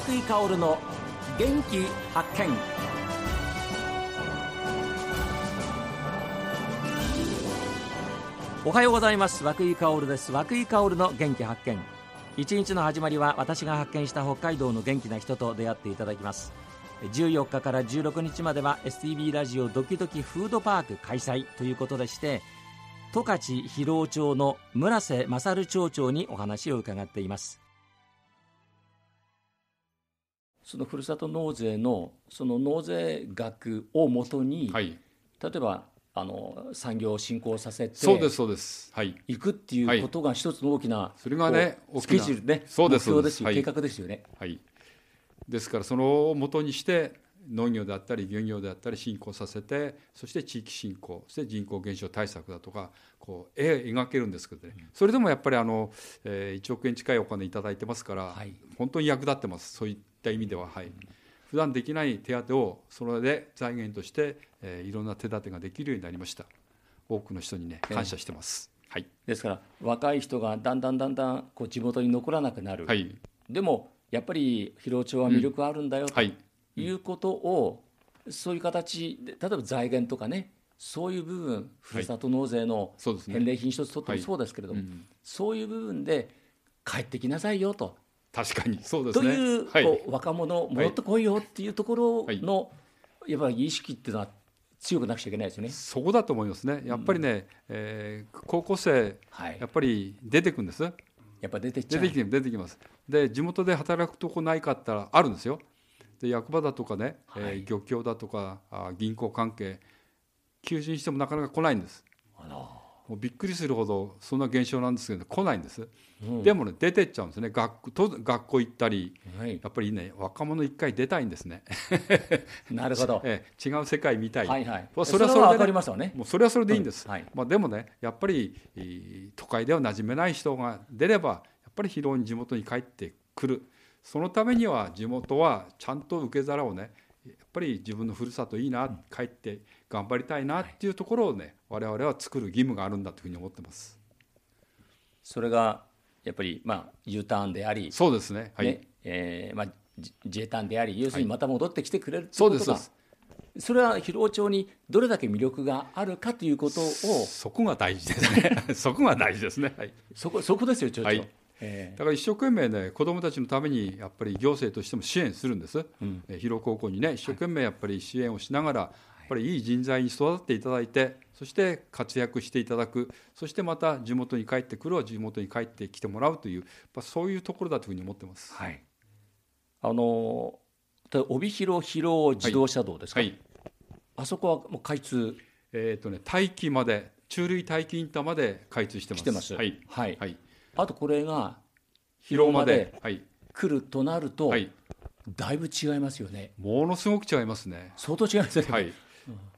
井香の元気発見。おはようございます。涌井香です。涌井香の元気発見。一日の始まりは私が発見した北海道の元気な人と出会っていただきます。14日から16日までは STB ラジオドキドキフードパーク開催ということでして十勝広尾町の村瀬勝町長にお話を伺っています。そのふるさと納税のその納税額をもとに、はい、例えばあの産業を振興させてそうですそうです。はい。行くっていうことが一つの大きな、それがねスケジュールね。そうです目標です計画ですよね。はい。ですからそのをもとにして農業であったり漁業であったり振興させてそして地域振興そして人口減少対策だとかこう絵描けるんですけどね、それでもやっぱりあの、えー、1億円近いお金頂いてますから、はい、本当に役立ってます。そういった意味でははい。普段できない手当をそれで財源として、えー、いろんな手立てができるようになりました。多くの人にね感謝してます、はい、ですから若い人がだんだんだんだんこう地元に残らなくなる、はい、でもやっぱり広尾町は魅力あるんだよ、とい。うことを、そういう形で例えば財源とかねそういう部分ふるさと納税の返礼品一つとってもそうですけれども、そういう部分で帰ってきなさいよと確かにそうですね。という,、はい、こう若者戻ってこいよっていうところの、やっぱり意識っていうのは強くなくちゃいけないですよね。そこだと思いますね。やっぱりね、うん、えー、高校生、はい、やっぱり出てくんです。やっぱ出て出てき出てきます。で地元で働くとこないかったらあるんですよ。で役場だとかね、はい、えー、漁協だとかあ銀行関係求人してもなかなか来ないんです。あらもうびっくりするほどそんな現象なんですけど来ないんです、うん、でもね出てっちゃうんですね。学と学校行ったり、はい、やっぱりね若者一回出たいんですね。なるほど、え違う世界見たい、はいはい、それはそれで、ね、ね、もうそれはそれでいいんです、うん。はい、まあ、でもねやっぱり都会では馴染めない人が出ればやっぱり広い地元に帰ってくる。そのためには地元はちゃんと受け皿をねやっぱり自分のふるさといいな、帰って頑張りたいなっていうところをね我々は作る義務があるんだというふうに思ってます。それがやっぱりまあ U ターンでありそうですね。はい、ねえーまあ、J ターンであり要するにまた戻ってきてくれるということが、はい、それは広尾町にどれだけ魅力があるかということをそこが大事ですね。そこが大事ですね、はい、そこそこですよ町長、はい。だから一生懸命ね子どもたちのためにやっぱり行政としても支援するんです、うん、広高校にね一生懸命やっぱり支援をしながら、やっぱりいい人材に育っていただいてそして活躍していただくそしてまた地元に帰ってくるは地元に帰ってきてもらうというそういうところだというふうに思ってます。はい、あの帯広広尾自動車道ですか、はいはい、あそこはもう開通えっ、ー、とね大気まで中類大気インターまで開通してます。してますはい、はい、はいあとこれが広尾まで来るとなると、だいぶ違いますよね。ものすごく違いますね。相当違いますね。はい。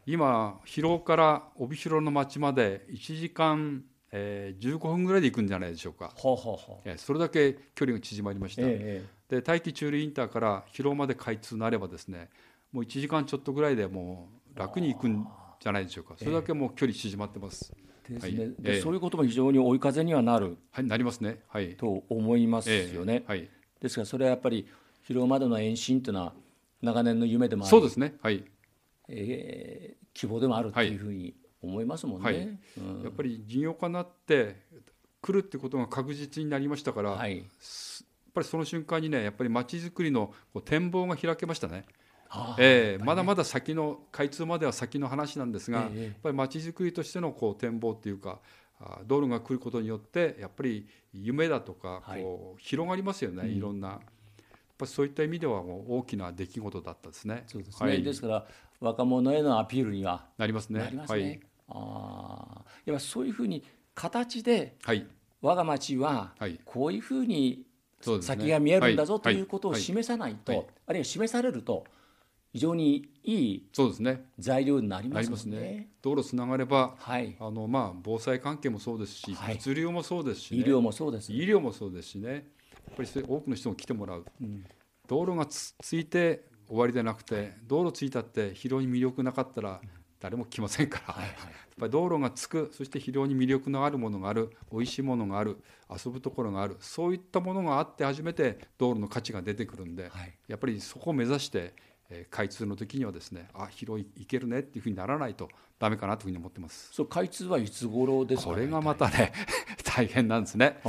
今広尾から帯広の町まで1時間、えー、15分ぐらいで行くんじゃないでしょうか。はははえそれだけ距離が縮まりました。ええ、で大気中流インターから広尾まで開通なればですね、もう1時間ちょっとぐらいでもう楽に行くんじゃないでしょうか。それだけもう距離縮まってます。ですね、はい、そういうことも非常に追い風にはなる、はい、なりますね、はい、と思いますよね、はい、ですからそれはやっぱり広尾までの延伸というのは長年の夢でもあり。そうですね、はいえー、希望でもあるというふうに思いますもんね、はい。うん、やっぱり事業家になって来るってことが確実になりましたから、はい、やっぱりその瞬間にねやっぱりまちづくりの展望が開けましたね。えー、まだまだ先の開通までは先の話なんですが、やっぱりまちづくりとしてのこう展望っていうか道路が来ることによってやっぱり夢だとかこう広がりますよね、い、ろんな。やっぱそういった意味ではもう大きな出来事だったですね。そうですね。はい、ですから若者へのアピールにはなりますね。ね。はい。ああ、やっぱそういうふうに形で、はい、我が町はこういうふうに先が見えるんだぞということを示さないと、あるいは示されると非常にいいそうですね。材料になりますね、ね、道路つながれば、はい、あのまあ防災関係もそうですし、はい、物流もそうですし、ね、医療もそうです、医療もそうですしね。やっぱり多くの人も来てもらう、うん、道路がつついて終わりでなくて道路ついたって広い魅力なかったら誰も来ませんから、やっぱり道路がつくそして非常に魅力のあるものがある美味しいものがある遊ぶところがあるそういったものがあって初めて道路の価値が出てくるんで、はい、やっぱりそこを目指してえ開通の時にはですねあ広いいけるねっていうふうにならないとダメかなというふうに思ってます。そう開通はいつ頃ですか、ね、これがまたね 大変なんですね、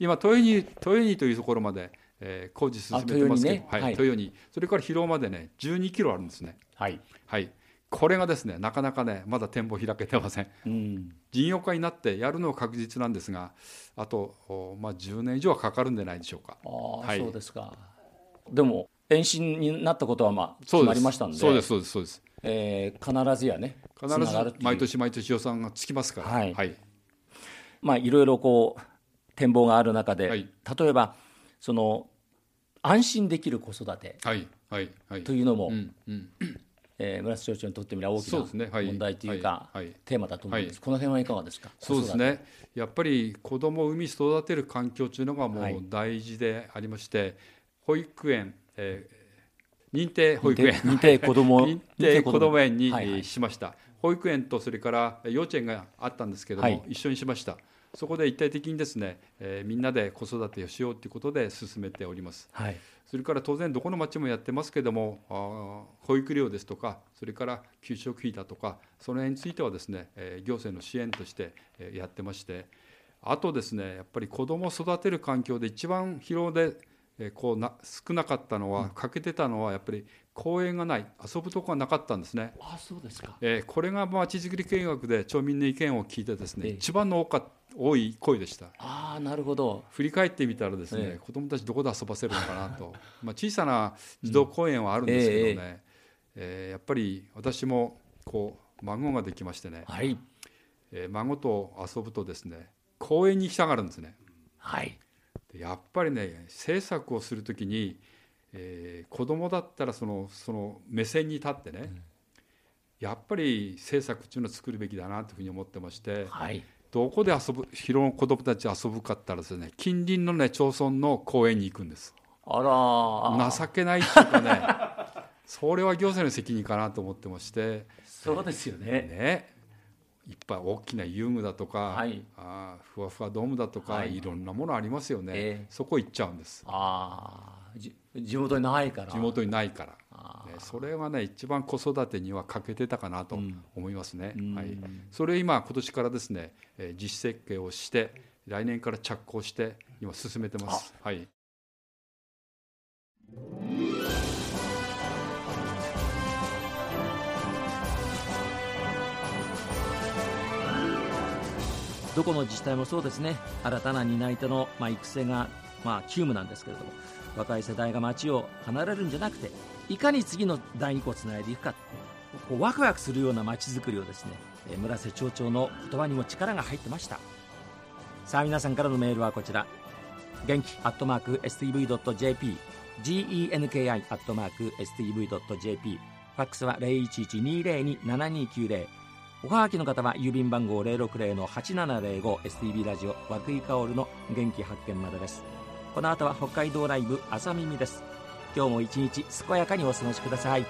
今豊仁豊仁というところまで、えー、工事進めてますけど、ね、はい、はい、豊仁それから広尾までね12キロあるんですね。はい、はい、これがですねなかなかねまだ展望開けてません、うん、事業化になってやるのは確実なんですがあと、まあ、10年以上はかかるんじゃないでしょうか。あ、はい、そうですか。でも延伸になったことはまあ決まりましたんで。そうですそうですそうです、えー、必ずやね必ず毎年毎年予算がつきますから、はい、はい、まあいろいろこう展望がある中で、はい、例えばその安心できる子育てというのも、えー、村瀬町長にとってみれば大きな問題というか、ねはい、テーマだと思うんです、はい、この辺はいかがですか？そうですね。やっぱり子どもを産み育てる環境というのがもう大事でありまして、保育園えー、認定保育園。認定子ども認定子ども 園に、はいはい、しました、保育園とそれから幼稚園があったんですけども、はい、一緒にしましたそこで一体的にですね、えー、みんなで子育てをしようということで進めております、はい、それから当然どこの町もやってますけどもあ保育料ですとかそれから給食費だとかその辺についてはですね、えー、行政の支援として、えー、やってましてあとですねやっぱり子どもを育てる環境で一番疲労でえこうな少なかったのは欠けてたのはやっぱり公園がない遊ぶとこがなかったんですね。あそうですか、えー、これがまちづくり見学で町民の意見を聞いてですね、えー、一番の多か多い声でした。あなるほど。振り返ってみたらですね、えー、子どもたちどこで遊ばせるのかなと。まあ小さな児童公園はあるんですけどね、うん、ええー、やっぱり私もこう孫ができましてね、はい。えー、孫と遊ぶとですね公園に行きたがるんですね。はいやっぱりね政策をする時に、えー、子供だったらそのその目線に立ってね、うん、やっぱり政策っていうのを作るべきだなというふうに思ってまして、はい、どこで遊ぶ広の子供たち遊ぶかったらですね近隣のね町村の公園に行くんです。あら情けないっていうかねそれは行政の責任かなと思ってまして。そうですよね。ねいっぱい大きな遊具だとか、はい、あふわふわドームだとか、はい、いろんなものありますよね、えー、そこ行っちゃうんです。あ地元にないから。地元にないから、ね、それはね一番子育てには欠けてたかなと思いますね、うん、はい、それ今今年からですね実設計をして来年から着工して今進めてます。はいどこの自治体もそうですね。新たな担い手の、まあ、育成が、まあ、急務なんですけれども若い世代が町を離れるんじゃなくていかに次の第二個をつないでいくかこうワクワクするような町づくりをですね村瀬町長の言葉にも力が入ってました。さあ皆さんからのメールはこちら。元気アットマーク STV.jp genki アットマーク STV.jp ファックスは0112027290おはがきの方は郵便番号 060-8705STB ラジオ和久井薫の元気発見までです。この後は北海道ライブ朝耳です。今日も一日健やかにお過ごしください。